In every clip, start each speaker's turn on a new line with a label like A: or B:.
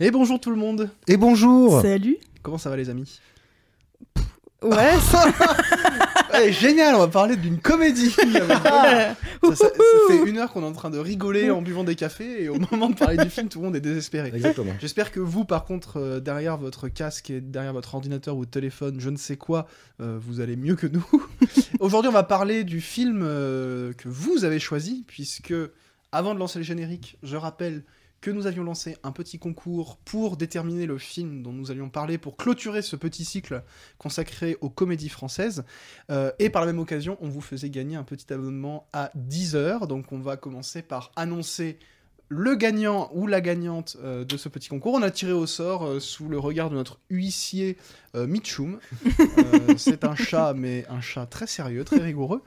A: Et bonjour tout le monde.
B: Et bonjour.
C: Salut.
A: Comment ça va les amis?
C: Ouais, ça...
A: Ouais, Génial, on va parler d'une comédie. Ça, ça- ça fait une heure qu'on est en train de rigoler en buvant des cafés et au moment de parler du film, tout le monde est désespéré.
B: Exactement.
A: J'espère que vous, par contre, euh, derrière votre casque et derrière votre ordinateur ou téléphone, je ne sais quoi, euh, vous allez mieux que nous. Aujourd'hui, on va parler du film euh, que vous avez choisi, puisque avant de lancer le générique, je rappelle que nous avions lancé un petit concours pour déterminer le film dont nous allions parler pour clôturer ce petit cycle consacré aux comédies françaises. Euh, et par la même occasion, on vous faisait gagner un petit abonnement à 10 heures. Donc on va commencer par annoncer le gagnant ou la gagnante euh, de ce petit concours. On a tiré au sort euh, sous le regard de notre huissier euh, Mitchum. C'est un chat, mais un chat très sérieux, très rigoureux.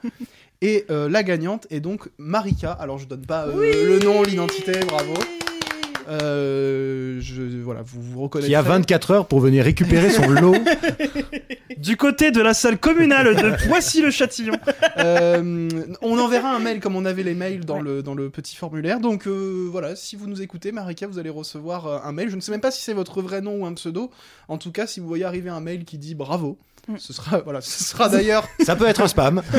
A: Et la gagnante est donc Marika. Alors je donne pas le nom, l'identité, bravo. Euh, je, voilà, vous vous reconnaissez.
B: Qui a 24 heures pour venir récupérer son lot.
D: Du côté de la salle communale de Poissy-le-Châtillon.
A: Euh, on enverra un mail comme on avait les mails dans, le, dans le petit formulaire. Donc euh, voilà, si vous nous écoutez, Marika, vous allez recevoir euh, un mail. Je ne sais même pas si c'est votre vrai nom ou un pseudo. En tout cas, si vous voyez arriver un mail qui dit bravo. Ce sera voilà, ce sera d'ailleurs.
B: Ça peut être un spam.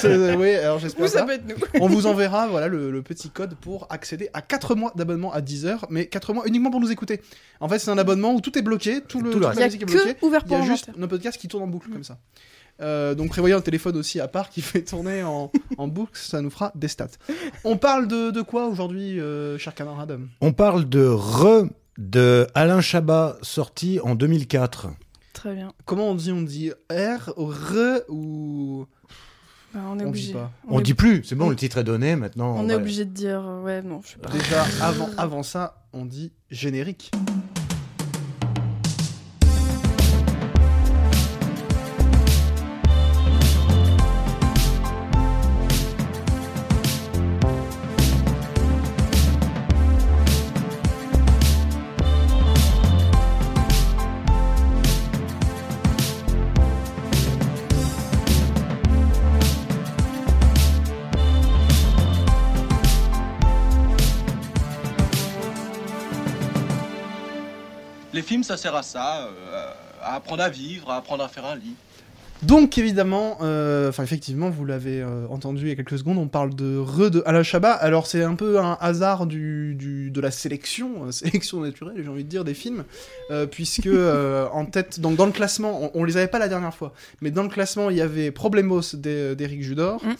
A: c'est- oui, alors j'espère
C: Ou ça
A: ça.
C: peut être nous.
A: On vous enverra voilà le, le petit code pour accéder à 4 mois d'abonnement à 10 heures, mais 4 mois uniquement pour nous écouter. En fait, c'est un abonnement où tout est bloqué, tout le,
B: Tout le
A: toute
C: Il
A: la
C: y a
A: musique est bloquée.
C: que ouvert
A: Il y
C: pour
A: a
C: le
A: juste nos podcasts qui tournent en boucle comme ça. Euh, donc prévoyez un téléphone aussi à part qui fait tourner en, en boucle, ça nous fera des stats. On parle de, de quoi aujourd'hui, euh, cher camarade?
B: On parle de Re de Alain Chabat, sorti en 2004.
C: Très bien.
A: Comment on dit On dit R, R ou...
C: Bah, on est
A: On
C: obligé.
A: dit pas.
B: On
C: est-
B: dit plus, c'est bon, le titre est donné, maintenant.
C: On est obligé de dire... Ouais, non, je sais pas.
A: Déjà, avant, avant ça, on dit générique.
E: Ça sert à ça, euh, à apprendre à vivre, à apprendre à faire un lit.
A: Donc évidemment, euh, enfin effectivement, vous l'avez euh, entendu il y a quelques secondes, on parle de Re de Alain Chabat. Alors c'est un peu un hasard du, du- de la sélection, euh, sélection naturelle, j'ai envie de dire, des films, euh, puisque euh, en tête, donc dans le classement, on, on les avait pas la dernière fois, mais dans le classement il y avait Problemos d'E- d'Éric Judor,
C: Mm.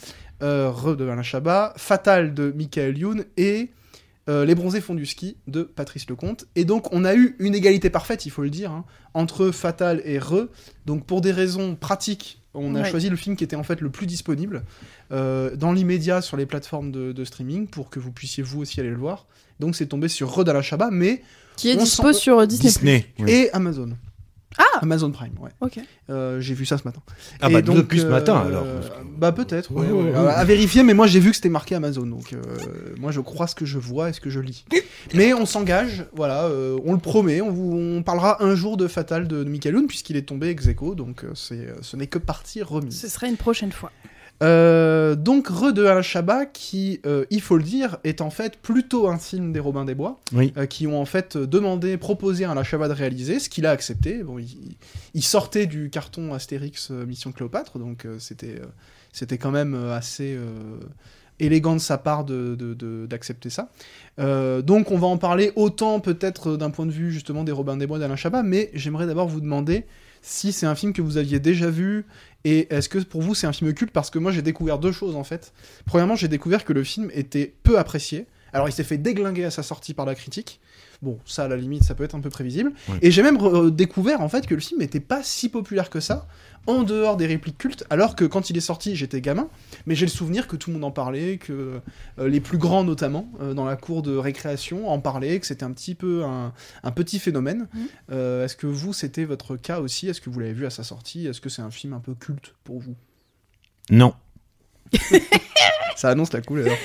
A: euh, Re de Alain Chabat, Fatal de Michael Youn et euh, Les Bronzés font du ski de Patrice Lecomte. Et donc on a eu une égalité parfaite, il faut le dire, hein, entre Fatal et Re. Donc pour des raisons pratiques, on a
C: Ouais.
A: choisi le film qui était en fait le plus disponible euh, dans l'immédiat sur les plateformes de, de streaming pour que vous puissiez vous aussi aller le voir. Donc c'est tombé sur Re Chabat, mais
C: Qui est dispo sur euh, Disney+.
B: Disney. oui.
A: et Amazon.
C: Ah
A: Amazon Prime, ouais.
C: Ok.
A: Euh, j'ai vu ça ce matin.
B: Ah
A: Et
B: bah
A: donc,
B: depuis ce
A: euh,
B: matin alors.
A: Bah peut-être, ouais,
B: Ouais,
A: ouais.
B: ouais,
A: Euh,
B: ouais.
A: à vérifier, mais moi j'ai vu que c'était marqué Amazon, donc euh, moi je crois ce que je vois et ce que je lis. Mais on s'engage, voilà, euh, on le promet, on, vous, on parlera un jour de Fatal de, de Michael puisqu'il est tombé ex aequo, donc euh, c'est, euh, ce n'est que partie remise.
C: Ce serait une prochaine fois.
A: Euh, donc Re de Alain Chabat, qui, euh, il faut le dire, est en fait plutôt un film des Robins des Bois,
B: Oui.
A: euh, qui ont en fait demandé, proposé à Alain Chabat de réaliser, ce qu'il a accepté. Bon, il, il sortait du carton Astérix Mission Cléopâtre, donc c'était, c'était quand même assez élégant de sa part de, de- de- d'accepter ça. Euh, donc on va en parler autant peut-être d'un point de vue justement des Robins des Bois d'Alain Chabat, mais j'aimerais d'abord vous demander si c'est un film que vous aviez déjà vu et est-ce que pour vous c'est un film culte? Parce que moi j'ai découvert deux choses en fait. Premièrement, j'ai découvert que le film était peu apprécié. Alors il s'est fait déglinguer à sa sortie par la critique. Bon, ça à la limite, ça peut être un peu prévisible. Et j'ai même euh, découvert en fait que le film n'était pas si populaire que ça, en dehors des répliques cultes, alors que quand il est sorti, j'étais gamin, mais j'ai le souvenir que tout le monde en parlait, que euh, les plus grands notamment, euh, dans la cour de récréation, en parlaient, que c'était un petit peu un, un petit phénomène. Euh, Est-ce que vous, c'était votre cas aussi? Est-ce que vous l'avez vu à sa sortie? Est-ce que c'est un film un peu culte pour vous?
B: Non.
A: Ça annonce la couleur.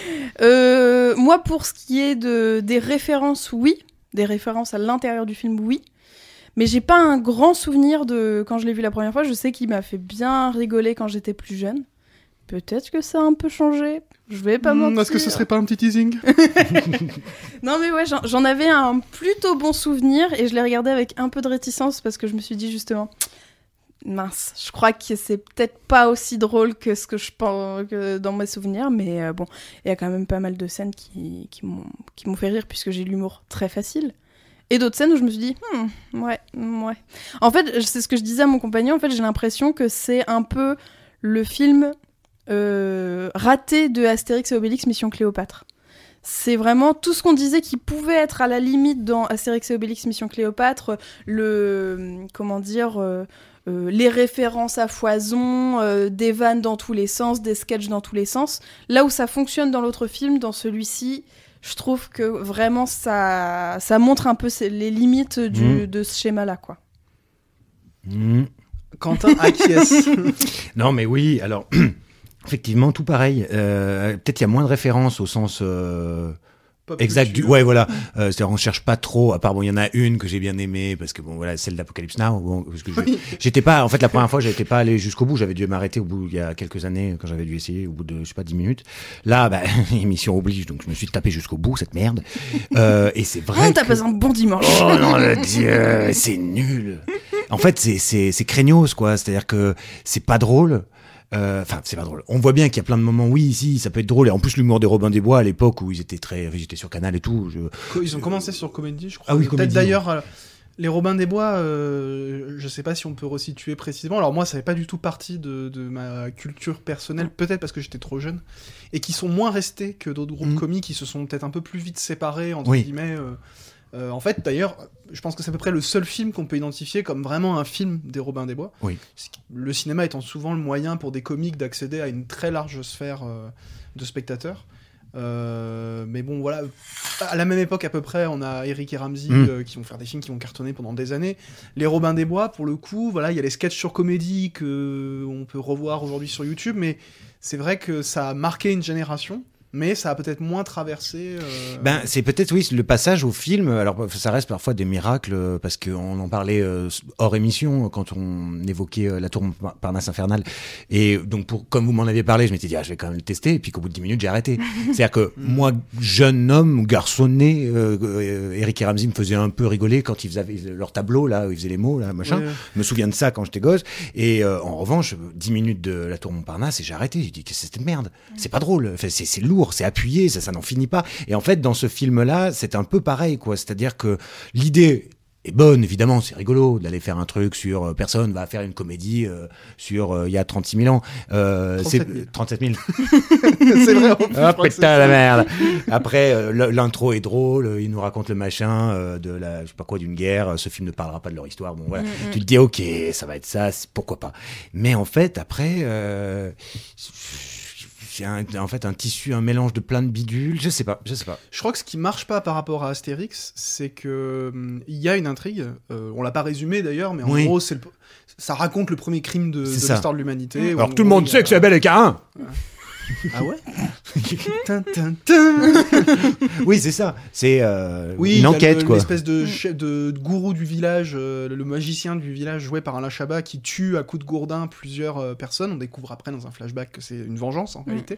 C: Euh, moi, pour ce qui est de, des références, oui. Des références à l'intérieur du film, oui. Mais j'ai pas un grand souvenir de quand je l'ai vu la première fois. Je sais qu'il m'a fait bien rigoler quand j'étais plus jeune. peut-être que ça a un peu changé. Je vais pas
A: Hmm,
C: mentir.
A: Est-ce que ce serait pas un petit teasing
C: Non mais ouais, j'en- j'en avais un plutôt bon souvenir et je l'ai regardé avec un peu de réticence parce que je me suis dit justement, mince, je crois que c'est peut-être pas aussi drôle que ce que je pense dans mes souvenirs, mais euh, bon, il y a quand même pas mal de scènes qui, qui m'ont fait rire puisque j'ai l'humour très facile. Et d'autres scènes où je me suis dit, Hmm, ouais, hmm, ouais. En fait, c'est ce que je disais à mon compagnon, en fait, j'ai l'impression que c'est un peu le film euh, raté de Astérix et Obélix Mission Cléopâtre. C'est vraiment tout ce qu'on disait qui pouvait être à la limite dans Astérix et Obélix Mission Cléopâtre, le comment dire euh, euh, les références à foison, euh, des vannes dans tous les sens, des sketchs dans tous les sens. Là où ça fonctionne dans l'autre film, dans celui-ci, je trouve que vraiment ça ça montre un peu les limites du,
B: Mhm.
C: de ce schéma-là quoi.
B: Hmm.
A: Quentin acquiesce.
B: Non, mais oui, alors, effectivement, tout pareil. Euh, Peut-être il y a moins de références au sens euh,
A: Pop
B: exact du. Ouais, voilà. Euh, C'est-à-dire, on cherche pas trop. À part, bon, il y en a une que j'ai bien aimée, parce que, bon, voilà, celle d'Apocalypse Now. Bon, parce que je-
A: Oui.
B: j'étais pas. En fait, la première fois, j'étais pas allé jusqu'au bout. J'avais dû m'arrêter au bout, il y a quelques années, quand j'avais dû essayer, au bout de, je sais pas, 10 minutes. Là, bah, émission oblige, donc je me suis tapé jusqu'au bout, cette merde. Euh, et c'est vrai.
C: Oh, t'as
B: que-
C: pas un bon dimanche.
B: Oh non, le Dieu, c'est nul. En fait, c'est c'est c'est craignos quoi. C'est-à-dire que c'est pas drôle. Euh, Enfin, c'est pas drôle. On voit bien qu'il y a plein de moments. Oui, si, ça peut être drôle. Et en plus, l'humour des Robin des Bois à l'époque où ils étaient très, ils étaient sur Canal et tout. Je...
A: Ils ont commencé sur Comédie, je crois.
B: Ah oui,
A: Peut-être d'ailleurs, euh, les Robins des Bois, euh, je sais pas si on peut resituer précisément. Alors moi, ça fait pas du tout partie de, de ma culture personnelle, peut-être parce que j'étais trop jeune, et qui sont moins restés que d'autres groupes
B: Mhm.
A: comiques qui se sont peut-être un peu plus vite séparés, entre
B: Oui.
A: guillemets. euh. Euh, en fait, d'ailleurs, je pense que c'est à peu près le seul film qu'on peut identifier comme vraiment un film des Robins des Bois.
B: Oui.
A: Le cinéma étant souvent le moyen pour des comiques d'accéder à une très large sphère euh, de spectateurs. Euh, mais bon, voilà. À la même époque, à peu près, on a Eric et Ramsey
B: Mm.
A: euh, qui vont faire des films qui vont cartonner pendant des années. Les Robins des Bois, pour le coup, voilà, il y a les sketchs sur comédie que on peut revoir aujourd'hui sur YouTube, mais c'est vrai que ça a marqué une génération, mais ça a peut-être moins traversé. euh,
B: Ben, c'est peut-être oui le passage au film. Alors ça reste parfois des miracles euh, parce qu'on en parlait euh, hors émission quand on évoquait euh, la tour Montparnasse infernale. Et donc pour comme vous m'en aviez parlé, je m'étais dit ah je vais quand même le tester. Et puis qu'au bout de 10 minutes j'ai arrêté. C'est-à-dire que moi jeune homme garçonné, Eric et Ramsey me faisaient un peu rigoler quand ils faisaient leur tableau là où ils faisaient les mots là machin.
A: ouais, ouais.
B: Je me souviens de ça quand j'étais gosse. Et euh, en revanche, 10 minutes de la tour Montparnasse et j'ai arrêté. J'ai dit que c'était merde? C'est pas drôle. Enfin, c'est c'est lourd, c'est appuyé, ça, ça n'en finit pas. Et en fait, dans ce film-là, c'est un peu pareil, quoi. C'est-à-dire que l'idée est bonne, évidemment, c'est rigolo d'aller faire un truc sur euh, personne va faire une comédie euh, sur euh, il y a 36 000 ans. Euh,
A: 37 000.
B: c'est 37 000.
A: c'est vrai. en plus, que
B: putain la merde. Après euh, l- l'intro est drôle, euh, il nous raconte le machin euh, de la je sais pas quoi d'une guerre, euh, ce film ne parlera pas de leur histoire. Bon voilà,
C: Mm, mm.
B: tu te dis OK, ça va être ça, pourquoi pas. Mais en fait après euh, c'est un- en fait un tissu, un mélange de plein de bidules, je sais pas, je sais pas.
A: Je crois que ce qui marche pas par rapport à Astérix, c'est que hum, il y a une intrigue. euh, on l'a pas résumé d'ailleurs, mais en
B: Oui.
A: gros, c'est le- ça raconte le premier crime de, l'histoire de l'humanité.
B: Alors tout le monde sait que c'est Belle et Carin.
A: Ah ouais Tin, tin, tin.
B: Oui, c'est ça. C'est euh,
A: Oui,
B: une enquête
A: le-
B: quoi.
A: L'espèce de, chef- de gourou du village, euh, le magicien du village joué par Alain Chabat qui tue à coups de gourdin plusieurs euh, personnes. On découvre après dans un flashback que c'est une vengeance en réalité.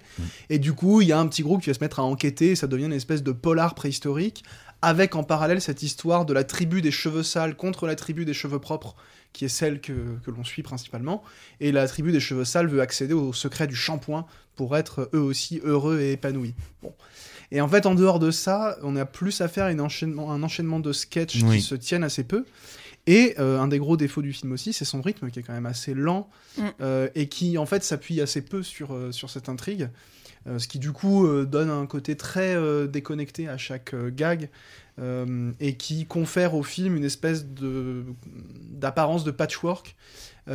A: Et du coup, il y a un petit groupe qui va se mettre à enquêter. Et ça devient une espèce de polar préhistorique avec en parallèle cette histoire de la tribu des cheveux sales contre la tribu des cheveux propres qui est celle que, que l'on suit principalement. Et la tribu des cheveux sales veut accéder au secret du shampoing pour être eux aussi heureux et épanouis. Bon. Et en fait, en dehors de ça, on a plus à faire une enchaînement, un enchaînement de sketchs
B: Oui.
A: qui se tiennent assez peu. Et euh, un des gros défauts du film aussi, c'est son rythme qui est quand même assez lent
C: Mm.
A: euh, et qui en fait s'appuie assez peu sur, euh, sur cette intrigue. Euh, ce qui du coup euh, donne un côté très euh, déconnecté à chaque gag et qui confère au film une espèce d'apparence de patchwork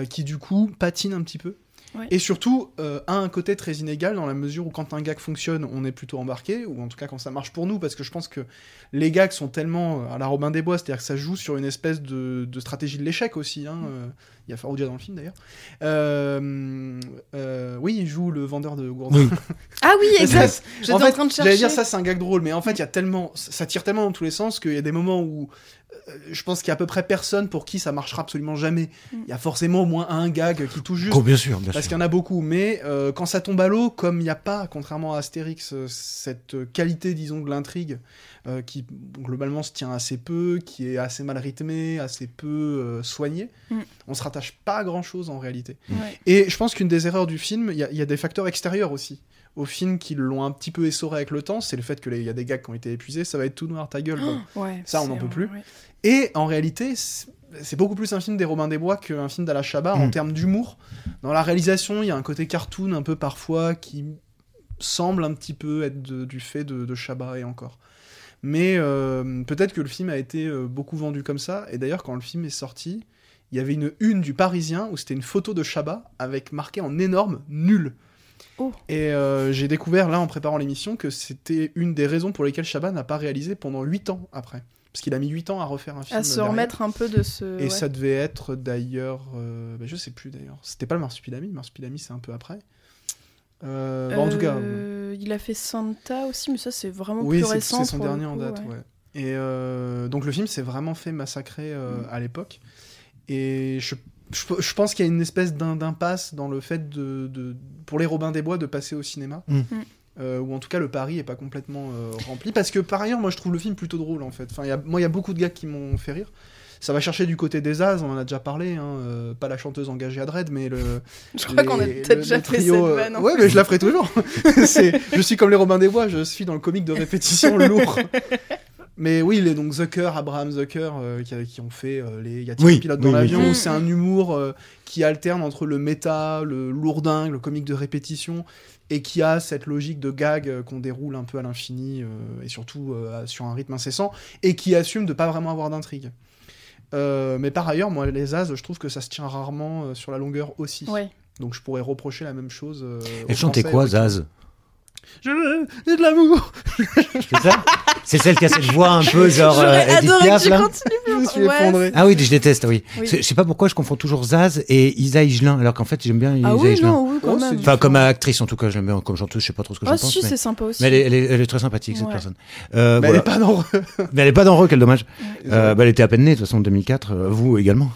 A: qui du coup patine un petit peu.
C: Ouais.
A: Et surtout euh, a un côté très inégal dans la mesure où quand un gag fonctionne, on est plutôt embarqué, ou en tout cas quand ça marche pour nous, parce que je pense que les gags sont tellement euh, à la Robin des Bois, c'est-à-dire que ça joue sur une espèce de, de stratégie de l'échec aussi. hein, euh, Il y a Faroudia dans le film d'ailleurs. Euh, euh, oui, il joue le vendeur de gourdins.
B: Oui.
C: Ah oui, exact. J'étais
A: en
C: en,
A: fait,
C: train de chercher.
A: J'allais dire ça, c'est un gag drôle, mais en fait, il y a tellement, ça tire tellement dans tous les sens qu'il y a des moments où euh, je pense qu'il y a à peu près personne pour qui ça marchera absolument jamais.
C: Mm.
A: Il y a forcément au moins un gag qui touche juste.
B: Oh, bien sûr, bien
A: Parce
B: sûr.
A: qu'il y en a beaucoup, mais euh, quand ça tombe à l'eau, comme il n'y a pas, contrairement à Astérix, euh, cette qualité, disons, de l'intrigue, euh, qui globalement se tient assez peu, qui est assez mal rythmée, assez peu euh, soignée,
C: Mm.
A: on se rattache pas à grand chose en réalité. Et je pense qu'une des erreurs du film, il y, a- il y a des facteurs extérieurs aussi. Au film qui l'ont un petit peu essoré avec le temps, c'est le fait qu'il y a des gags qui ont été épuisés, ça va être tout noir ta gueule. bon.
C: Ouais,
A: Ça, on n'en peut plus.
C: ouais.
A: Et en réalité, c'est beaucoup plus un film des Robins des Bois qu'un film d'Ala Chabat en
B: Mm.
A: termes d'humour. Dans la réalisation, il y a un côté cartoon un peu parfois qui semble un petit peu être de- du fait de, de Chabat et encore. Mais euh, peut-être que le film a été euh, beaucoup vendu comme ça. Et d'ailleurs, quand le film est sorti, il y avait une une du Parisien où c'était une photo de Chabat avec marqué en énorme nul.
C: Oh.
A: Et euh, j'ai découvert là en préparant l'émission que c'était une des raisons pour lesquelles Chabat n'a pas réalisé pendant 8 ans après. Parce qu'il a mis 8 ans à refaire un film.
C: À se
A: derrière.
C: remettre un peu de ce.
A: Et
C: ouais.
A: ça devait être d'ailleurs. euh, bah, je sais plus d'ailleurs. C'était pas le Marsupilami. Le Marsupilami, c'est un peu après. Euh, bah, en tout cas.
C: Euh, Il a fait Santa aussi, mais ça c'est vraiment
A: Oui,
C: plus récent.
A: c'est son dernier en date,
C: ouais.
A: ouais. Et donc le film s'est vraiment fait massacrer
C: Mm.
A: à l'époque. Et je, je, je pense qu'il y a une espèce d'im- d'impasse dans le fait de, de- pour les Robins des Bois de passer au cinéma.
B: Mm.
C: Mm.
A: Euh, ou en tout cas le pari est pas complètement euh, rempli. Parce que par ailleurs, moi je trouve le film plutôt drôle en fait. Enfin, il y a- moi il y a beaucoup de gars qui m'ont fait rire. Ça va chercher du côté des As, on en a déjà parlé, hein, euh, pas la chanteuse engagée à Dread, mais le,
C: Je crois qu'on a peut-être déjà fait cette
A: euh,
C: vanne.
A: Ouais, mais je la ferai toujours. Je suis comme les Robins des Bois, je suis dans le comique de répétition lourd. Mais oui, les donc Zucker, Abraham Zucker, euh, qui, qui ont fait euh, les Y a
B: Oui,
A: pilote
B: oui,
A: dans
B: oui.
A: l'avion,
C: Mm,
A: où c'est un humour euh, qui alterne entre le méta, le lourdingue, le comique de répétition, et qui a cette logique de gag euh, qu'on déroule un peu à l'infini, euh, et surtout euh, sur un rythme incessant, et qui assume de pas vraiment avoir d'intrigue. Euh, mais par ailleurs, moi, les As, je trouve que ça se tient rarement euh, sur la longueur aussi.
C: Ouais.
A: Donc je pourrais reprocher la même chose. euh,
B: Elle chantait quoi, Zaz?
A: Je veux de l'amour.
B: C'est ça? C'est celle qui a cette voix un peu genre euh,
C: J'aurais adoré que
B: Piaf,
C: tu
B: là
C: continues.
A: Je me suis
C: Ouais.
B: Ah oui, je déteste, oui. Je sais pas pourquoi je confonds toujours Zaz et Isa Higelin, alors qu'en fait j'aime bien Isa
C: Ah oui,
B: Higelin.
C: non, oui, quand
A: Oh,
C: même.
B: Enfin, comme actrice en tout cas, je l'aime bien. Comme chanteuse, je sais pas trop ce que
C: Ah
B: pense.
C: si,
B: mais...
C: c'est sympa aussi.
B: mais elle est, elle, est, elle est très sympathique, cette personne. Euh,
A: Mais
B: voilà.
A: elle est pas dans.
B: Mais elle est pas dans quel dommage.
A: Ouais.
B: Euh, bah, elle était à peine née, de toute façon, en 2004. euh, vous également.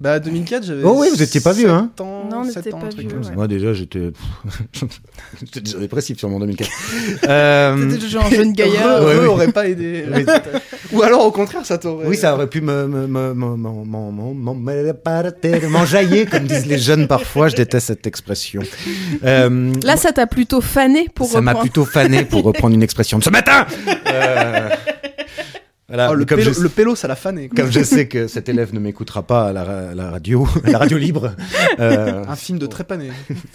A: Bah 2004, j'avais.
B: Oh oui, vous étiez pas vieux, hein.
A: ans,
C: Non, n'était pas vieux, ouais.
B: Moi, déjà, j'étais. j'étais déjà dépressif sur mon 2004. euh...
C: C'était déjà un jeune gaillard.
B: Ouais,
A: Re
B: oui.
A: aurait pas aidé.
B: Oui.
A: Ou alors au contraire, ça t'aurait.
B: Oui, ça aurait pu me, me, me, me, me- me- me- me- m'enjailler, comme disent les jeunes parfois. Je déteste cette expression. Euh,
C: Là, ça t'a plutôt fané pour
B: ça m'a
C: reprendre.
B: plutôt fané pour reprendre une expression de ce matin. Euh, Voilà,
A: Oh, le, pélo,
B: je,
A: le pélo, ça l'a fané. quoi.
B: comme je sais que cet élève ne m'écoutera pas à la, ra- la radio, à la radio libre. euh,
A: Un film de trépané.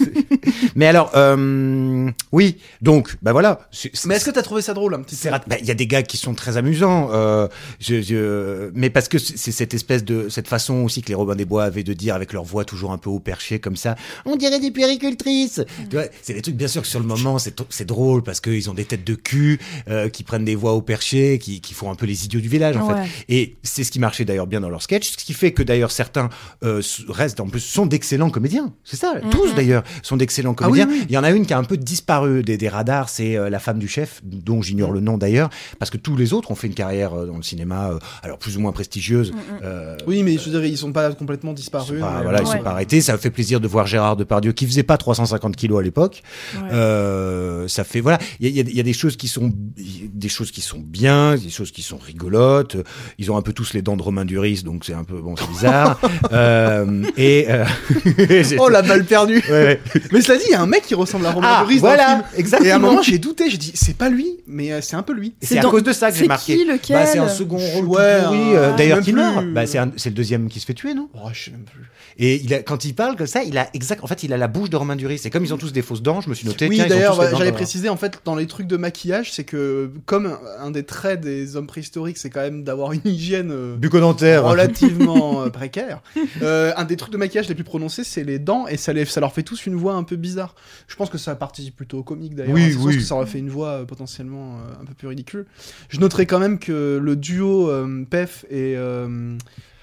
B: mais alors, euh, oui, donc, bah voilà.
A: Mais est-ce que t'as trouvé ça drôle un petit peu
B: bah, Il y a des gars qui sont très amusants, euh, je, je- mais parce que c'est cette espèce de cette façon aussi que les Robins des Bois avaient de dire avec leur voix toujours un peu haut perché comme ça. On dirait des puéricultrices. Tu vois, c'est des trucs bien sûr que sur le moment c'est drôle parce qu'ils ont des têtes de cul euh, qui prennent des voix haut perché, qui, qui font un peu les idiots du village en
C: Ouais.
B: fait. Et c'est ce qui marchait d'ailleurs bien dans leur sketch, ce qui fait que d'ailleurs certains euh, restent en plus sont d'excellents comédiens. C'est ça, tous
C: Mhm.
B: d'ailleurs sont d'excellents
A: Ah oui,
B: comédiens.
A: oui.
B: Il y en a une qui a un peu disparu des, des radars, c'est euh, la femme du chef, dont j'ignore le nom d'ailleurs, parce que tous les autres ont fait une carrière euh, dans le cinéma, euh, alors plus ou moins prestigieuse. euh,
A: Oui, mais je veux dire, ils sont pas complètement disparus.
B: sont pas,
A: mais
B: voilà, ils
A: bon,
B: sont pas arrêtés. Ça fait plaisir de voir Gérard Depardieu qui faisait pas 350 kilos à l'époque.
C: Ouais.
B: Euh, ça fait voilà, il y y a des choses qui sont des choses qui sont bien, des choses qui sont rigolotes. Ils ont un peu tous les dents de Romain Duris, donc c'est un peu bon, c'est bizarre. euh, et euh,
A: Oh la balle perdue
B: Ouais, ouais.
A: Mais cela dit, il y a un mec qui ressemble à Romain
B: Ah,
A: Duris dans le film.
B: exactement.
A: Et à un moment, j'ai douté, j'ai dit, c'est pas lui, mais euh, c'est un peu lui.
C: C'est
B: c'est à cause de ça que j'ai
C: c'est
B: marqué.
C: qui, lequel
B: bah, c'est un second rôle
A: Ouais,
B: euh, d'ailleurs qui
A: plus.
B: meurt. Bah, c'est un- c'est le deuxième qui se fait tuer, non?
A: Oh, je sais même plus.
B: Et il a, quand il parle comme ça, il a exact. En fait, il a la bouche de Romain Duris. Et comme ils ont tous des fausses dents, je me suis noté.
A: Oui, d'ailleurs, bah, j'allais préciser, en fait, dans les trucs de maquillage, c'est que, comme un- un des traits des hommes préhistoriques, c'est quand même d'avoir une hygiène euh,
B: bucco-dentaire.
A: relativement euh, précaire, euh, un des trucs de maquillage les plus prononcés, c'est les dents, et ça, les- ça leur fait tous une voix un peu bizarre. Je pense que ça participe plutôt au comique, d'ailleurs.
B: Oui,
A: hein,
B: oui.
A: que ça leur fait une voix potentiellement un peu plus ridicule. Je noterai quand même que le duo Pef et,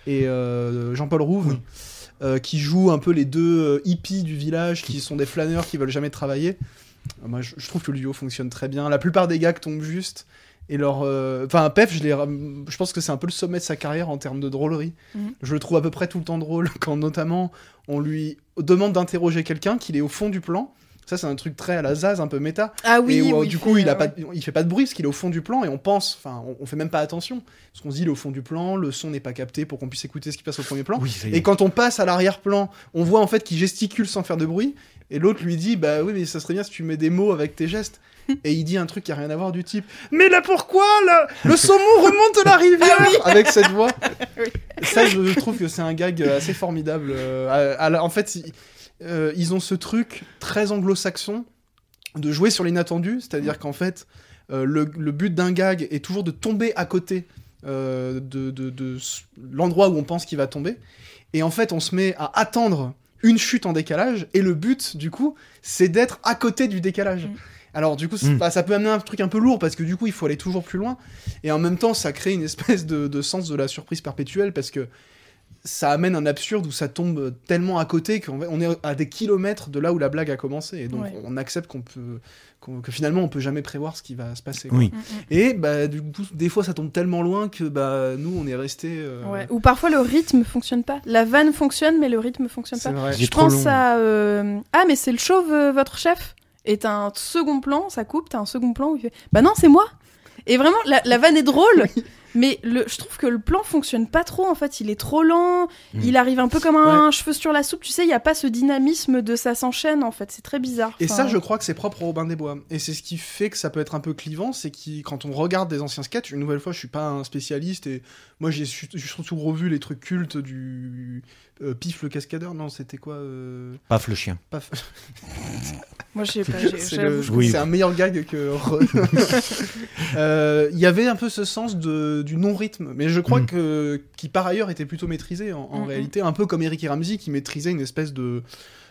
A: et Jean-Paul Rouve, euh, qui jouent un peu les deux euh, hippies du village, qui sont des flâneurs qui veulent jamais travailler, euh, moi je, je trouve que le duo fonctionne très bien. La plupart des gags tombent juste. Et leur, euh, enfin, Pef, je, pense que c'est un peu le sommet de sa carrière en termes de drôlerie.
C: Mhm.
A: Je le trouve à peu près tout le temps drôle quand notamment on lui demande d'interroger quelqu'un qu'il est au fond du plan. Ça, c'est un truc très à la Zaz, un peu méta.
C: Ah oui,
A: et où, euh,
C: il
A: du
C: fait,
A: coup, il a
C: euh,
A: pas, il fait pas de bruit parce qu'il est au fond du plan et on pense, enfin, on, on fait même pas attention parce qu'on se dit il est au fond du plan, le son n'est pas capté pour qu'on puisse écouter ce qui passe au premier plan.
B: Oui,
A: Et quand on passe à l'arrière-plan, on voit en fait qu'il gesticule sans faire de bruit. Et l'autre lui dit Bah oui, mais ça serait bien si tu mets des mots avec tes gestes. Et il dit un truc qui a rien à voir du type Mais là pourquoi là Le saumon remonte la rivière Avec cette voix. Ça, je trouve que c'est un gag assez formidable. Euh, à- à la- en fait, ils, euh, ils ont ce truc très anglo-saxon de jouer sur l'inattendu. C'est-à-dire qu'en fait, euh, le, le but d'un gag est toujours de tomber à côté euh, de, de- de s- l'endroit où on pense qu'il va tomber. Et en fait, on se met à attendre une chute en décalage. Et le but, du coup, c'est d'être à côté du décalage.
C: Mm.
A: Alors du coup,
B: Mm.
A: bah, ça peut amener un truc un peu lourd parce que du coup, il faut aller toujours plus loin. Et en même temps, ça crée une espèce de, de sens de la surprise perpétuelle parce que ça amène un absurde où ça tombe tellement à côté qu'on est à des kilomètres de là où la blague a commencé. Et donc,
C: Ouais.
A: on accepte qu'on peut, que finalement, on peut jamais prévoir ce qui va se passer.
B: Oui.
A: Et bah, du coup, des fois, ça tombe tellement loin que bah, nous, on est resté.
C: Ouais. Ou parfois le rythme fonctionne pas. La vanne fonctionne, mais le rythme fonctionne pas.
A: vrai.
C: Je
B: trop
C: pense
B: long.
C: à euh, ah mais c'est le chauve euh, votre chef? Et t'as un second plan, ça coupe, t'as un second plan où il fait bah non c'est moi. Et vraiment la, la vanne est drôle, mais le, je trouve que le plan fonctionne pas trop en fait. Il est trop lent,
B: Mm.
C: il arrive un peu comme un cheveu sur la soupe. Tu sais, il y a pas ce dynamisme de ça s'enchaîne en fait. C'est très bizarre.
A: Et
C: Enfin,
A: ça, je crois que c'est propre au Robin des Bois. Et c'est ce qui fait que ça peut être un peu clivant, c'est que quand on regarde des anciens sketchs, une nouvelle fois, je suis pas un spécialiste et moi j'ai surtout revu les trucs cultes du euh, Pif le cascadeur. Non, c'était quoi euh,
B: Paf le chien.
A: Paf.
C: Moi je sais pas.
A: C'est le-
B: Oui.
A: c'est un meilleur gag que. Euh, Il y avait un peu ce sens de, du non-rythme, mais je crois
B: Mm.
A: que qui par ailleurs était plutôt maîtrisé en, en
C: Mm, mm.
A: réalité, un peu comme Eric et Ramsey qui maîtrisait une espèce de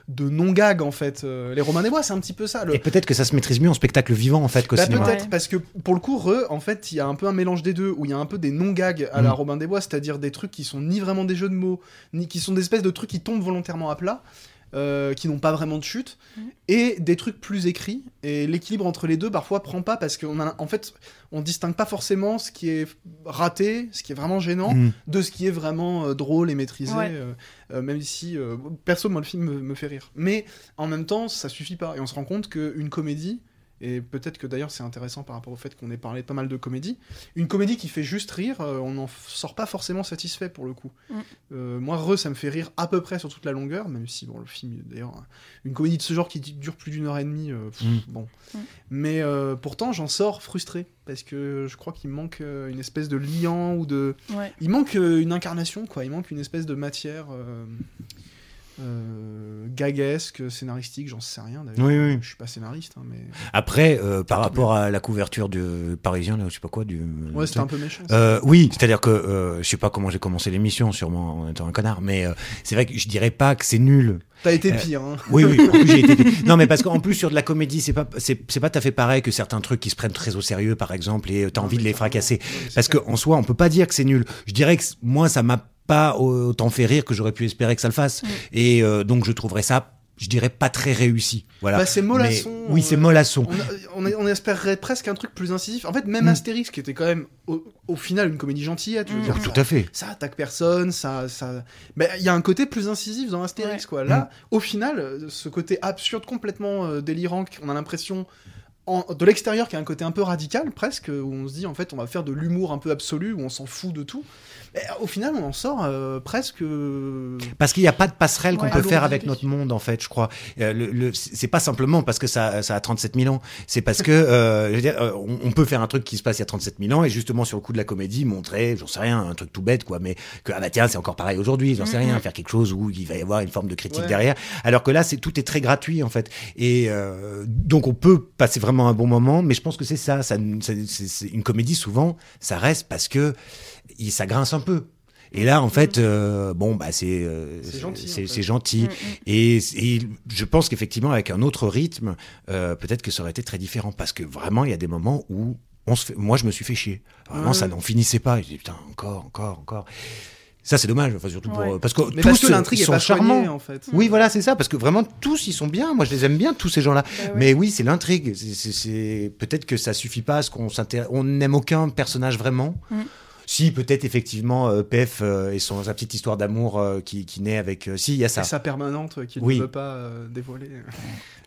A: de non-gag en fait. Euh, les Romains des Bois, c'est un petit peu ça. Le,
B: Et peut-être que ça se maîtrise mieux en spectacle vivant en fait qu'au
A: bah,
B: cinéma.
A: peut-être,
C: Ouais.
A: parce que pour le coup, Re, en fait, il y a un peu un mélange des deux, où il y a un peu des non-gags à la
B: Mm.
A: Robin des Bois, c'est-à-dire des trucs qui sont ni vraiment des jeux de mots, ni qui sont des espèces de trucs qui tombent volontairement à plat, euh, qui n'ont pas vraiment de chute,
C: Mm.
A: et des trucs plus écrits. Et l'équilibre entre les deux, parfois, prend pas, parce qu'en en fait, on distingue pas forcément ce qui est raté, ce qui est vraiment gênant,
B: Mm.
A: de ce qui est vraiment euh, drôle et maîtrisé,
C: Ouais.
A: euh, euh, même si, euh, perso, moi, le film me, me fait rire. Mais en même temps, ça suffit pas. Et on se rend compte qu'une comédie, et peut-être que d'ailleurs c'est intéressant par rapport au fait qu'on ait parlé pas mal de comédie, une comédie qui fait juste rire, euh, on n'en sort pas forcément satisfait pour le coup.
C: Mm.
A: Euh, moi, Re, ça me fait rire à peu près sur toute la longueur, même si, bon, le film, d'ailleurs, une comédie de ce genre qui dure plus d'une heure et demie, euh, pff,
B: Mm.
A: bon.
C: Mm.
A: Mais euh, pourtant, j'en sors frustré, parce que je crois qu'il manque euh, une espèce de liant ou de...
C: Ouais.
A: Il manque euh, une incarnation, quoi. Il manque une espèce de matière euh, euh, gaguesque, scénaristique, j'en sais rien d'ailleurs.
B: Oui, oui.
A: Je suis pas scénariste, hein, mais.
B: Après, euh, par rapport à la couverture du Parisien, là, je sais pas quoi, du.
A: Ouais, c'était un peu méchant.
B: Euh, oui, c'est-à-dire que euh, je sais pas comment j'ai commencé l'émission, sûrement en étant un connard, mais euh, c'est vrai que je dirais pas que c'est nul.
A: T'as été
B: euh,
A: pire, hein.
B: Oui, oui. en plus, j'ai été... Non, mais parce qu'en plus sur de la comédie, c'est pas, c'est, pas tout à fait pareil que certains trucs qui se prennent très au sérieux, par exemple, et t'as envie de les fracasser. Parce que en soi, on peut pas dire que c'est nul. Je dirais que moi, ça m'a pas autant fait rire que j'aurais pu espérer que ça le fasse.
C: Mm.
B: Et euh, donc, je trouverais ça, je dirais, pas très réussi. Voilà.
A: Bah, c'est mollasson.
B: Mais- oui, c'est
A: euh,
B: mollasson.
A: On, a- on, on espérerait presque un truc plus incisif. En fait, même
B: Mm.
A: Astérix, qui était quand même au, au final une comédie gentillette, je veux
C: Mm.
A: dire,
B: Tout à fait.
A: ça attaque personne, ça, ça. Mais il y a un côté plus incisif dans Astérix,
C: Ouais.
A: quoi. Là, au final, euh, ce côté absurde, complètement euh, délirant, qu'on a l'impression en- de l'extérieur, qui a un côté un peu radical, presque, où on se dit en fait, on va faire de l'humour un peu absolu, où on s'en fout de tout. Mais, euh, au final, on en sort euh, presque. euh,
B: Parce qu'il n'y a pas de passerelle qu'on
C: Ouais.
B: peut faire avec notre monde, en fait, je crois. Euh, le, le- c'est pas simplement parce que ça, ça a 37 000 ans. C'est parce que, euh, je veux dire, on, on peut faire un truc qui se passe il y a 37 000 ans et justement sur le coup de la comédie montrer, j'en sais rien, un truc tout bête, quoi, mais que, ah bah tiens, c'est encore pareil aujourd'hui, j'en sais
C: Mhm.
B: rien, faire quelque chose où il va y avoir une forme de critique
A: Ouais.
B: derrière. Alors que là, c'est tout est très gratuit, en fait. Et donc, on peut passer vraiment un bon moment, mais je pense que c'est ça. ça, ça- c'est- une comédie, souvent, ça reste parce que il- ça grince un peu. Et là, en fait, euh, bon, bah, c'est euh,
A: C'est gentil,
B: c'est
A: en fait.
B: c'est gentil. Et, et je pense qu'effectivement, avec un autre rythme, euh, peut-être que ça aurait été très différent. Parce que vraiment, il y a des moments où on se fait, moi, je me suis fait chier. Vraiment,
A: Ouais.
B: ça n'en finissait pas. Je dis, putain, encore, encore, encore. Ça, c'est dommage. Enfin, surtout pour,
C: Ouais.
B: euh, parce que
A: Mais
B: tous
A: parce que l'intrigue
B: ils
A: est
B: sont
A: pas
B: charmants.
A: soignée, en fait.
B: Oui, voilà, c'est ça. Parce que vraiment, tous, ils sont bien. Moi, je les aime bien, tous ces gens-là.
C: Bah ouais.
B: Mais oui, c'est l'intrigue. C'est- c'est- C'est peut-être que ça suffit pas à ce qu'on s'intéresse. On n'aime aucun personnage vraiment.
C: Mm.
B: Si, peut-être effectivement euh, PF euh, et son sa petite histoire d'amour euh, qui, qui naît avec. euh, si, il y a ça.
A: C'est sa permanente qu'il
B: Oui.
A: ne veut pas euh, dévoiler.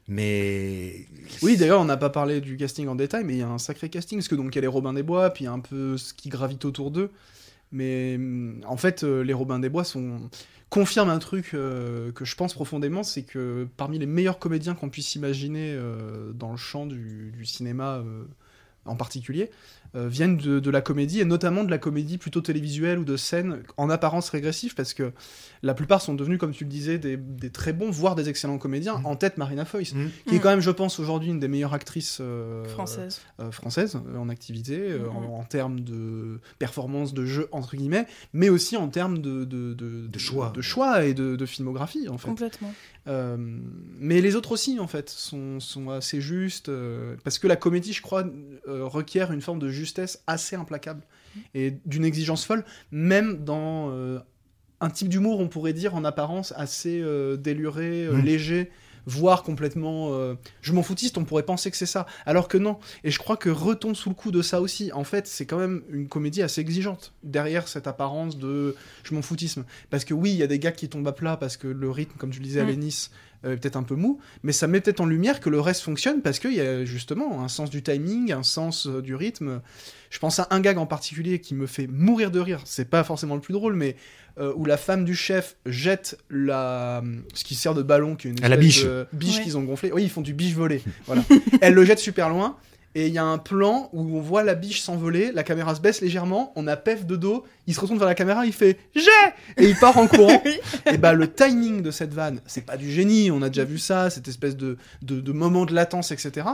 B: Mais
A: Oui, d'ailleurs, on n'a pas parlé du casting en détail, mais il y a un sacré casting, parce que donc il y a les Robins des Bois, puis il y a un peu ce qui gravite autour d'eux. Mais hum, en fait, euh, les Robins des Bois confirment un truc euh, que je pense profondément, c'est que parmi les meilleurs comédiens qu'on puisse imaginer euh, dans le champ du, cinéma en particulier, euh, viennent de, de la comédie, et notamment de la comédie plutôt télévisuelle ou de scène en apparence régressive, parce que la plupart sont devenus, comme tu le disais, des, des très bons, voire des excellents comédiens. En tête, Marina Foïs,
B: Mm.
A: qui est
C: Mm.
A: quand même, je pense, aujourd'hui une des meilleures actrices euh,
C: Française.
A: euh, françaises euh, en activité, euh,
C: Mhm.
A: en, en termes de performance, de jeu, entre guillemets, mais aussi en termes de, de,
B: De choix.
A: de choix et de, de filmographie, en fait.
C: Complètement.
A: Euh, mais les autres aussi, en fait, sont, sont assez justes, euh, parce que la comédie, je crois, euh, requiert une forme de justesse assez implacable et d'une exigence folle, même dans euh, un type d'humour, on pourrait dire, en apparence, assez euh, déluré, euh,
B: Mm.
A: léger, voire complètement... euh, je m'en foutiste, on pourrait penser que c'est ça, alors que non. Et je crois que retombe sous le coup de ça aussi. En fait, c'est quand même une comédie assez exigeante, derrière cette apparence de je m'en foutisme. Parce que oui, il y a des gars qui tombent à plat parce que le rythme, comme tu le disais à
C: Mm.
A: Lénis, euh, peut-être un peu mou, mais ça met peut-être en lumière que le reste fonctionne parce qu'il y a justement un sens du timing, un sens euh, du rythme. Je pense à un gag en particulier qui me fait mourir de rire. C'est pas forcément le plus drôle, mais euh, où la femme du chef jette la ce qui sert de ballon, qui est une
B: À la biche.
A: de biche
C: Ouais.
A: qu'ils ont gonflé. Oui, ils font du biche volé. Voilà. Elle le jette super loin. Et il y a un plan où on voit la biche s'envoler, la caméra se baisse légèrement, on a Pef de dos, il se retourne vers la caméra, il fait J'ai Et il part en courant. et bah le timing de cette vanne, c'est pas du génie, on a déjà vu ça, cette espèce de, de, de moment de latence, etc.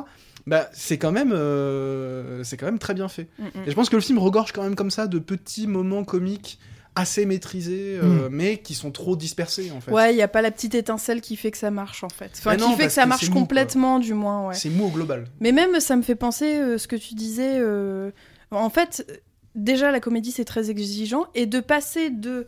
A: Bah c'est quand même euh, c'est quand même très bien fait.
C: Mm, mm.
A: Et je pense que le film regorge quand même comme ça de petits moments comiques assez maîtrisés, euh, mais qui sont trop dispersés en fait.
C: Ouais, il n'y a pas la petite étincelle qui fait que ça marche en fait. Enfin, qui fait que ça
A: que
C: marche
A: mou,
C: complètement, du moins, ouais.
A: C'est mou au global.
C: Mais même, ça me fait penser euh, ce que tu disais. euh, En fait, déjà, la comédie, c'est très exigeant. Et de passer de,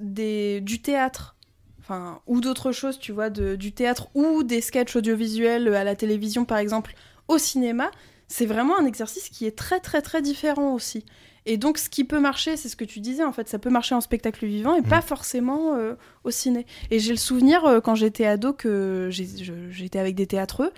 C: des, du théâtre, enfin, ou d'autres choses, tu vois, de, du théâtre ou des sketchs audiovisuels à la télévision, par exemple, au cinéma, c'est vraiment un exercice qui est très, très, très différent aussi. Et donc, ce qui peut marcher, c'est ce que tu disais, en fait, ça peut marcher en spectacle vivant et pas forcément euh, au ciné. Et j'ai le souvenir, euh, quand j'étais ado, que j'étais avec des théâtreux.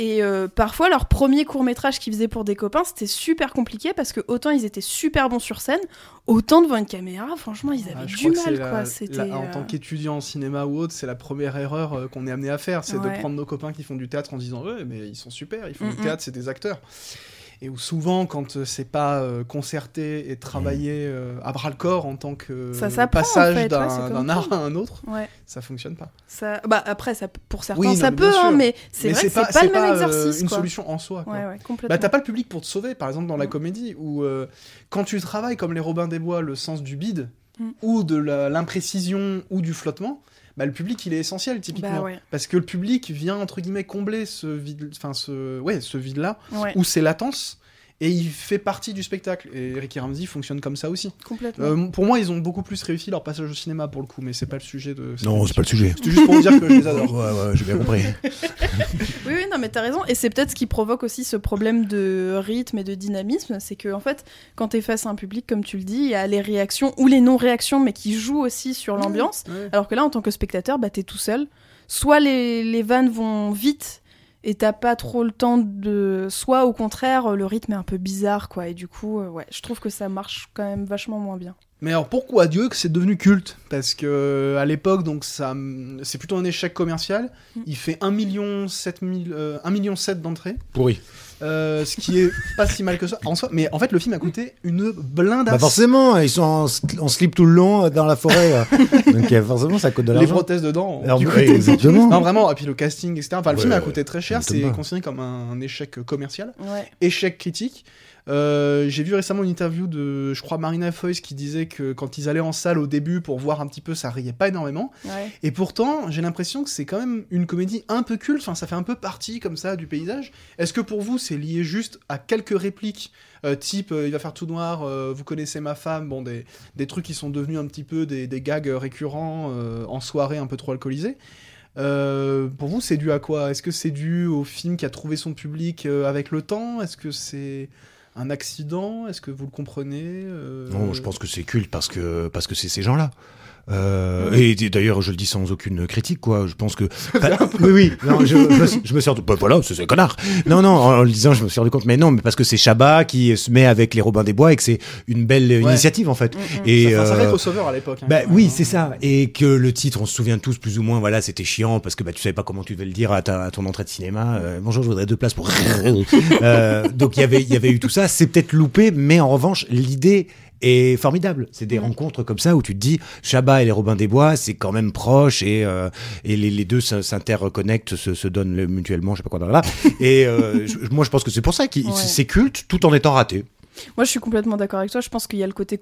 C: Et euh, parfois, leur premier court métrage qu'ils faisaient pour des copains, c'était super compliqué parce que autant ils étaient super bons sur scène, autant devant une caméra, franchement, ils avaient
A: Ah, je
C: du mal,
A: la-
C: quoi.
A: la- en tant qu'étudiant en cinéma ou autre, c'est la première erreur euh, qu'on est amené à faire, c'est
C: Ouais.
A: de prendre nos copains qui font du théâtre en disant ouais mais ils sont super, ils font du
C: Mm-mm.
A: théâtre, c'est des acteurs. Et où souvent quand euh, c'est pas euh, concerté et travaillé euh, à bras le corps en tant que
C: Ça s'apprend, en
A: passage
C: fait,
A: d'un art à un autre,
C: Ouais,
A: ça fonctionne pas.
C: ça... bah, après, ça, pour certains,
A: Oui, non,
C: ça peut, hein, mais c'est vrai que c'est pas, le même
A: euh,
C: exercice.
A: une
C: quoi.
A: solution en soi. quoi.
C: Ouais.
A: Bah, t'as pas le public pour te sauver, par exemple dans la
C: Mm.
A: comédie, où euh, quand tu travailles comme les Robins des Bois, le sens du bide,
C: Mm.
A: ou de l'imprécision, ou du flottement, bah, le public il est essentiel typiquement.
C: Bah ouais,
A: Parce que le public vient entre guillemets combler ce vide, enfin ce, ouais, ce vide là,
C: ouais,
A: ou ces latences, et il fait partie du spectacle. Et Ricky Ramsey fonctionne comme ça aussi.
C: complètement.
A: Euh, pour moi, ils ont beaucoup plus réussi leur passage au cinéma pour le coup, mais c'est pas le sujet de.
B: Non, c'est pas le sujet.
A: C'était juste pour vous dire que je les adore.
B: Ouais, ouais, j'ai bien compris.
C: Oui, oui, non, mais t'as raison. Et c'est peut-être ce qui provoque aussi ce problème de rythme et de dynamisme. C'est que, en fait, quand t'es face à un public, comme tu le dis, il y a les réactions ou les non-réactions, mais qui jouent aussi sur l'ambiance.
A: Ouais.
C: Alors que là, en tant que spectateur, bah, t'es tout seul. Soit les, les vannes vont vite et t'as pas trop le temps de. Soit au contraire, le rythme est un peu bizarre, quoi. Et du coup, euh, ouais, je trouve que ça marche quand même vachement moins bien.
A: Mais alors pourquoi Dieu que c'est devenu culte? Parce que à l'époque, donc ça, c'est plutôt un échec commercial.
C: Mm.
A: Il fait 1 million 7 000, euh, 1 million 7 d'entrées,
B: Pourri.
A: Euh, ce qui est pas si mal que ça en soi. Mais en fait, le film a coûté une blindasse.
B: Bah forcément, ils sont en, sl- en slip tout le long euh, dans la forêt. euh. Donc forcément, ça coûte de
A: les
B: l'argent.
A: prothèses dedans.
B: Alors,
A: du
B: oui,
A: coup,
B: exactement.
A: non vraiment, et puis le casting, etc. Enfin, le
B: Ouais,
A: film a coûté très cher. C'est considéré comme un, un échec commercial,
C: Ouais.
A: échec critique. Euh, J'ai vu récemment une interview de, je crois, Marina Foïs qui disait que quand ils allaient en salle au début pour voir un petit peu, ça riait pas énormément.
C: Ouais.
A: Et pourtant, j'ai l'impression que c'est quand même une comédie un peu culte, enfin ça fait un peu partie comme ça du paysage. Est-ce que pour vous c'est lié juste à quelques répliques euh, type euh, il va faire tout noir, euh, vous connaissez ma femme, bon des, des trucs qui sont devenus un petit peu des, des gags récurrents en soirée un peu trop alcoolisée Euh, pour vous, c'est dû à quoi? Est-ce que c'est dû au film qui a trouvé son public avec le temps? Est-ce que c'est un accident Est-ce que vous le comprenez Euh,
B: Non, je pense que c'est culte parce que parce que c'est ces gens-là. Euh, et d'ailleurs, je le dis sans aucune critique, quoi. Je pense que. Oui, oui. Non, je, je, me suis- je me suis rendu. Bah, voilà, c'est c'est connard. Non, non. En, en le disant, je me suis rendu compte. Mais non, mais parce que c'est Chabat qui se met avec les Robins des Bois et que c'est une belle initiative en fait.
C: Mm, mm.
B: Et
A: ça, enfin, ça
B: euh,
A: fait crossover à l'époque. hein,
B: bah oui,
A: hein.
B: c'est ça. Et que le titre, on se souvient tous plus ou moins, voilà, c'était chiant parce que bah, tu savais pas comment tu devais le dire à, ta- à ton entrée de cinéma. Euh, bonjour, je voudrais deux places pour. Euh, donc il y avait, il y avait eu tout ça. C'est peut-être loupé, mais en revanche, l'idée est formidable. C'est des
C: Mm.
B: rencontres comme ça où tu te dis, Chabat et les Robins des Bois, c'est quand même proche et, euh, et les, les deux s'in- s'interconnectent, se, se donnent le- mutuellement, je sais pas quoi, là. Et euh, je- moi, je pense que c'est pour ça qu'il
C: Ouais.
B: c'est culte tout en étant raté.
C: Moi, je suis complètement d'accord avec toi. Je pense qu'il y a le côté,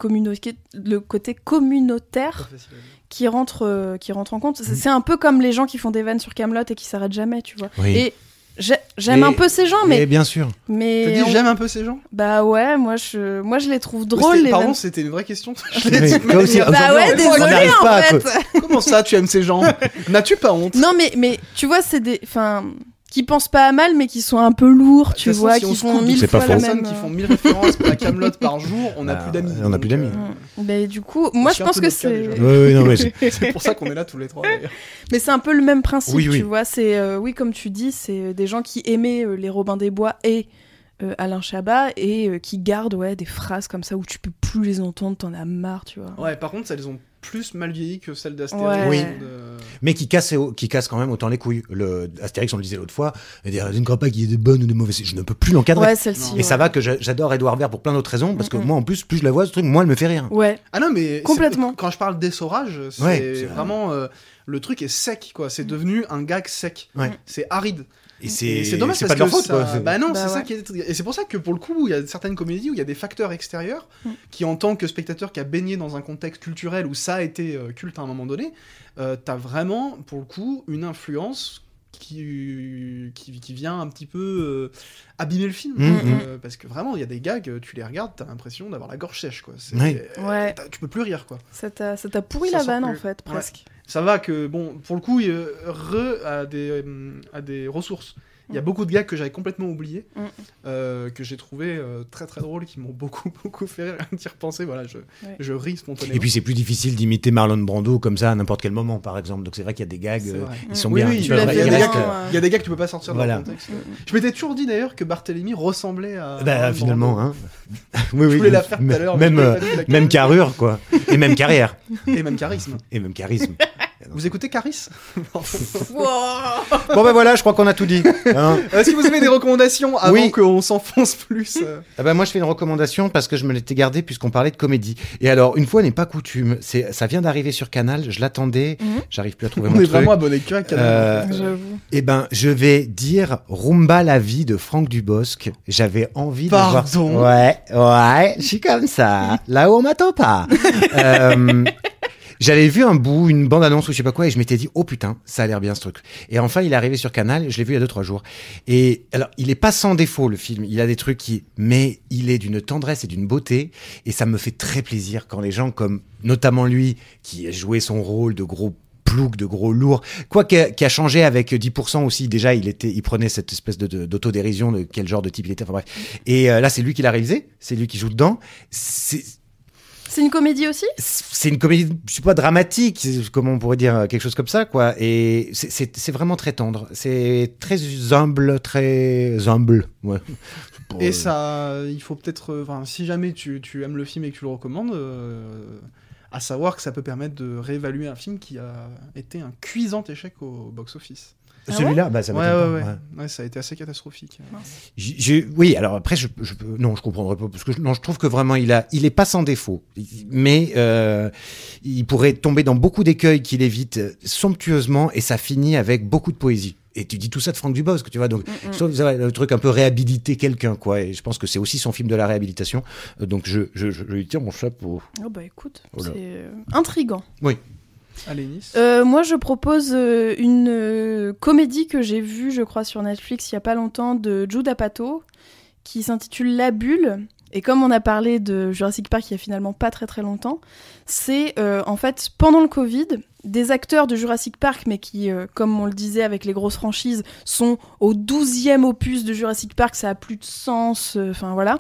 C: le côté communautaire qui rentre, euh, qui rentre en compte. C'est c'est un peu comme les gens qui font des vannes sur Camelot et qui s'arrêtent jamais, tu vois.
B: Oui.
C: Et j'aime un peu ces gens, mais,
B: Et bien sûr.
C: mais
A: T'as dit
C: on-
A: j'aime un peu ces gens?
C: Bah ouais, moi je, moi je les trouve
A: Mais
C: drôles les
A: Pardon, c'était une vraie question.
B: Mais aussi,
C: Bah ouais, désolé en fait.
B: co-
A: Comment ça, tu aimes ces gens? N'as-tu pas honte?
C: Non mais mais tu vois, c'est des, enfin, qui pensent pas à mal, mais qui sont un peu lourds, tu vois,
A: si
C: qui font mille
B: pas
C: fois la même.
A: qui
C: euh,
A: font 1000 références à Camelot par jour, on n'a
B: Bah,
A: plus d'amis.
B: on n'a plus d'amis.
A: euh,
C: Mm. Mais du coup, moi je pense que c'est.
B: Oui, oui, c'est-
A: pour ça qu'on est là tous les trois.
C: Mais c'est un peu le même principe,
B: Oui, oui.
C: tu vois. C'est euh, oui, comme tu dis, c'est des gens qui aimaient euh, les Robins des Bois et euh, Alain Chabat et euh, qui gardent ouais des phrases comme ça où tu peux plus les entendre, t'en as marre, tu vois.
A: Ouais, par contre, elles ont plus mal vieilli que celles d'Astérix.
C: Ouais.
B: Oui.
A: de-
B: mais qui casse, qui casse quand même autant les couilles. Le Astérix, on le disait l'autre fois, je ne crois pas qu'il y ait de bonnes ou de mauvaises. Je ne peux plus l'encadrer.
C: Ouais, celle-ci.
A: Non.
B: Et
C: ouais.
B: ça va que j'a- j'adore Edouard Baird pour plein d'autres raisons, parce que
C: Mm, mm.
B: moi, en plus, plus je la vois, ce truc, moins elle me fait rire.
C: Ouais,
A: Ah non, mais
C: Complètement.
A: Quand je parle d'essorage, c'est vraiment euh, le truc est sec, quoi. C'est devenu un gag sec.
B: Ouais.
A: C'est aride.
B: Et c'est
A: dommage
B: c'est
A: parce
B: pas de leur
A: que
B: faute,
A: ça... Bah non,
C: Bah
A: c'est ça
C: ouais.
A: qui est... Et c'est pour ça que pour le coup, il y a certaines comédies où il y a des facteurs extérieurs
C: Mm.
A: qui, en tant que spectateur qui a baigné dans un contexte culturel où ça a été euh, culte à un moment donné, euh, t'as vraiment, pour le coup, une influence qui, qui, qui vient un petit peu euh, abîmer le film.
B: Mm, mm.
A: Euh, parce que vraiment, il y a des gags, tu les regardes, t'as l'impression d'avoir la gorge sèche, quoi.
B: Ouais.
A: t'as- Tu peux plus rire, quoi.
C: ça t'a ça t'a pourri
A: Ça
C: la vanne en fait,
A: Ouais. Ça va que, bon, pour le coup, il, euh, Re a des, euh, a des ressources. Il y a beaucoup de gags que j'avais complètement oubliés,
C: Mm.
A: euh, que j'ai trouvé euh, très très drôles, qui m'ont beaucoup beaucoup fait rire. D'y repenser, voilà, je,
C: Ouais.
A: je ris spontanément.
B: Et puis c'est plus difficile d'imiter Marlon Brando comme ça à n'importe quel moment, par exemple. Donc c'est vrai qu'il y a des gags, euh, ils sont
A: Oui,
B: bien.
A: oui, il y a des gags
B: euh,
A: il y a des que tu peux pas sortir
B: Voilà.
A: dans le contexte. Je m'étais toujours dit d'ailleurs que Barthélemy ressemblait à.
B: Bah, finalement, hein. oui, oui.
A: voulais la faire tout à l'heure,
B: Même,
A: je
B: euh, même carrure, quoi. Et même carrière.
A: Et même charisme.
B: Et même charisme.
A: Vous écoutez Caris?
B: Bon ben voilà, je crois qu'on a tout dit. hein.
A: Est-ce que vous avez des recommandations avant
B: Oui.
A: qu'on s'enfonce plus euh
B: Ah bah moi je fais une recommandation parce que je me l'étais gardé puisqu'on parlait de comédie. Et alors une fois n'est pas coutume, c'est ça vient d'arriver sur Canal, je l'attendais,
C: Mhm.
B: j'arrive plus à trouver
A: On
B: mon
A: est
B: truc.
A: vraiment abonné que à Canal.
B: Euh,
C: J'avoue.
B: Eh ben je vais dire Rumba la vie de Franck Dubosc. J'avais envie
A: Pardon
B: de voir. Ouais, ouais, je suis comme ça. Là-haut on m'attend pas. Euh, J'avais vu un bout, une bande-annonce ou je sais pas quoi, et je m'étais dit, oh putain, ça a l'air bien ce truc. Et enfin, il est arrivé sur Canal, je l'ai vu il y a deux, trois jours. Et alors, il est pas sans défaut, le film. Il a des trucs qui, mais il est d'une tendresse et d'une beauté. Et ça me fait très plaisir quand les gens comme, notamment lui, qui a joué son rôle de gros plouc, de gros lourd, quoi qui a, changé avec 10% aussi. Déjà, il était, il prenait cette espèce de- d'autodérision de quel genre de type il était. Enfin bref. Et euh, là, c'est lui qui l'a réalisé. C'est lui qui joue dedans. C'est,
C: C'est une comédie aussi?
B: C'est une comédie, je sais pas, dramatique, c'est- comment on pourrait dire, quelque chose comme ça, quoi. Et c'est- vraiment très tendre. C'est très humble, très humble. Ouais. Pour,
A: Et
B: euh,
A: ça, il faut peut-être, euh, enfin, si jamais tu, tu aimes le film et que tu le recommandes, euh, à savoir que ça peut permettre de réévaluer un film qui a été un cuisant échec au box-office.
C: Ah
B: Celui-là, bah, ça
A: Ouais,
B: m'étonne
A: ouais,
B: pas,
A: ouais,
B: ouais.
A: Ouais, ça a été assez catastrophique.
B: J'ai- j'ai- oui, alors après, je, je non, je comprendrais pas parce que je, non, je trouve que vraiment il a, il est pas sans défaut, mais euh, il pourrait tomber dans beaucoup d'écueils qu'il évite somptueusement et ça finit avec beaucoup de poésie. et tu dis tout ça de Franck Dubosc, tu vois. Donc,
C: Mm, mm.
B: le truc un peu réhabiliter quelqu'un, quoi. Et je pense que c'est aussi son film de la réhabilitation. Euh, Donc, je, je, je, je lui tire mon chapeau.
C: Oh bah écoute,
B: Oh
C: c'est euh, intriguant. Euh, moi, je propose euh, une euh, comédie que j'ai vue, je crois, sur Netflix il y a pas longtemps de Jude Apatow, qui s'intitule La Bulle. Et comme on a parlé de Jurassic Park il y a finalement pas très très longtemps, c'est en fait pendant le Covid, des acteurs de Jurassic Park, mais qui, comme on le disait avec les grosses franchises, sont au 12e opus de Jurassic Park, ça a plus de sens, enfin voilà,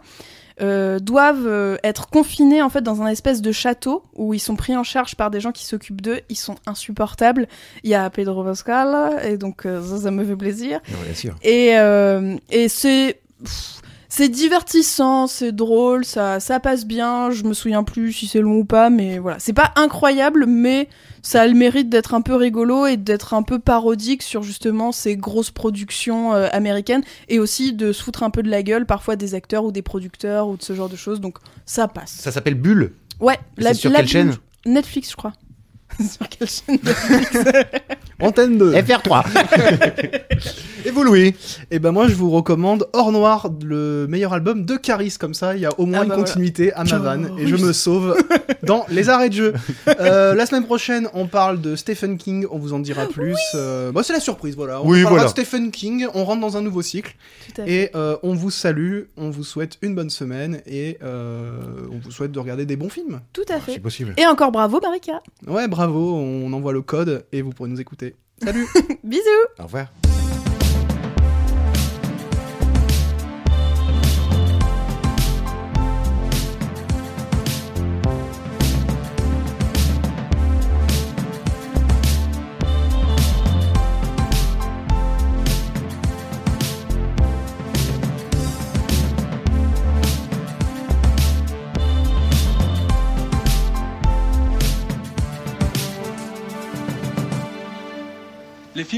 C: euh, doivent euh, être confinés en fait dans un espèce de château où ils sont pris en charge par des gens qui s'occupent d'eux, ils sont insupportables. Il y a Pedro Pascal, et donc euh, ça, ça me fait plaisir.
B: Non, bien sûr.
C: Et, euh, et c'est. pff, C'est divertissant, c'est drôle, ça, ça passe bien. Je me souviens plus si c'est long ou pas, mais voilà. C'est pas incroyable, mais ça a le mérite d'être un peu rigolo et d'être un peu parodique sur justement ces grosses productions euh, américaines et aussi de se foutre un peu de la gueule parfois des acteurs ou des producteurs ou de ce genre de choses. Donc ça passe.
B: Ça s'appelle Bulle.
C: Ouais,
B: C'est sur quelle chaîne?
C: Netflix, je crois. sur quelle chaîne
A: Antenne 2.
B: FR3. Et vous, Louis?
A: Et ben moi je vous recommande Hors Noir, le meilleur album de Caris, comme ça il y a au moins
C: Ah
A: une
C: bah
A: continuité à ma vanne et je me sauve dans les arrêts de jeu. Euh, la semaine prochaine on parle de Stephen King, on vous en dira plus. Euh, bah, c'est la surprise, voilà. On
B: Oui,
A: parlera
B: voilà.
A: de Stephen King, on rentre dans un nouveau cycle
C: Tout à fait.
A: et euh, on vous salue, on vous souhaite une bonne semaine et euh, on vous souhaite de regarder des bons films.
C: Tout à
B: C'est
C: fait.
B: possible.
C: Et encore bravo, Marika.
A: Ouais, bravo, on envoie le code et vous pourrez nous écouter. Salut
C: Bisous.
B: Au revoir.